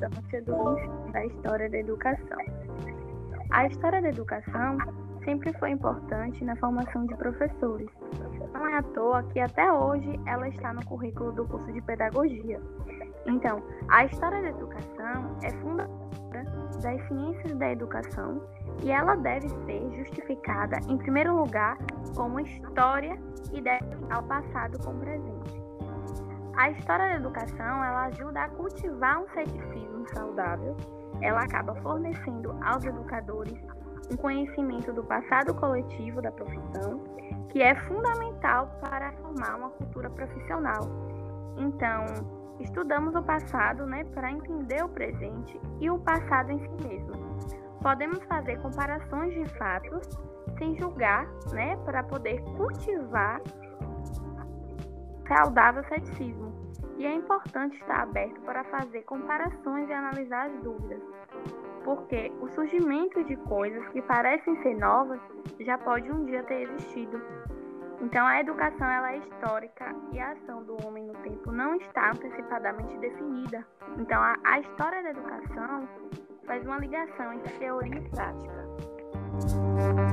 importância do da história da educação. A história da educação sempre foi importante na formação de professores. Não é à toa que até hoje ela está no currículo do curso de pedagogia. Então, a história da educação é fundamental das ciências da educação e ela deve ser justificada, em primeiro lugar, como história e deve ao passado com o presente. A história da educação ela ajuda a cultivar um ceticismo saudável. Ela acaba fornecendo aos educadores um conhecimento do passado coletivo da profissão, que é fundamental para formar uma cultura profissional. Então, estudamos o passado né, para entender o presente e o passado em si mesmo. Podemos fazer comparações de fatos sem julgar, né, para poder cultivar saudável ceticismo. E é importante estar aberto para fazer comparações e analisar as dúvidas, porque o surgimento de coisas que parecem ser novas já pode um dia ter existido. Então a educação ela é histórica e a ação do homem no tempo não está antecipadamente definida. Então a, a história da educação faz uma ligação entre teoria e prática.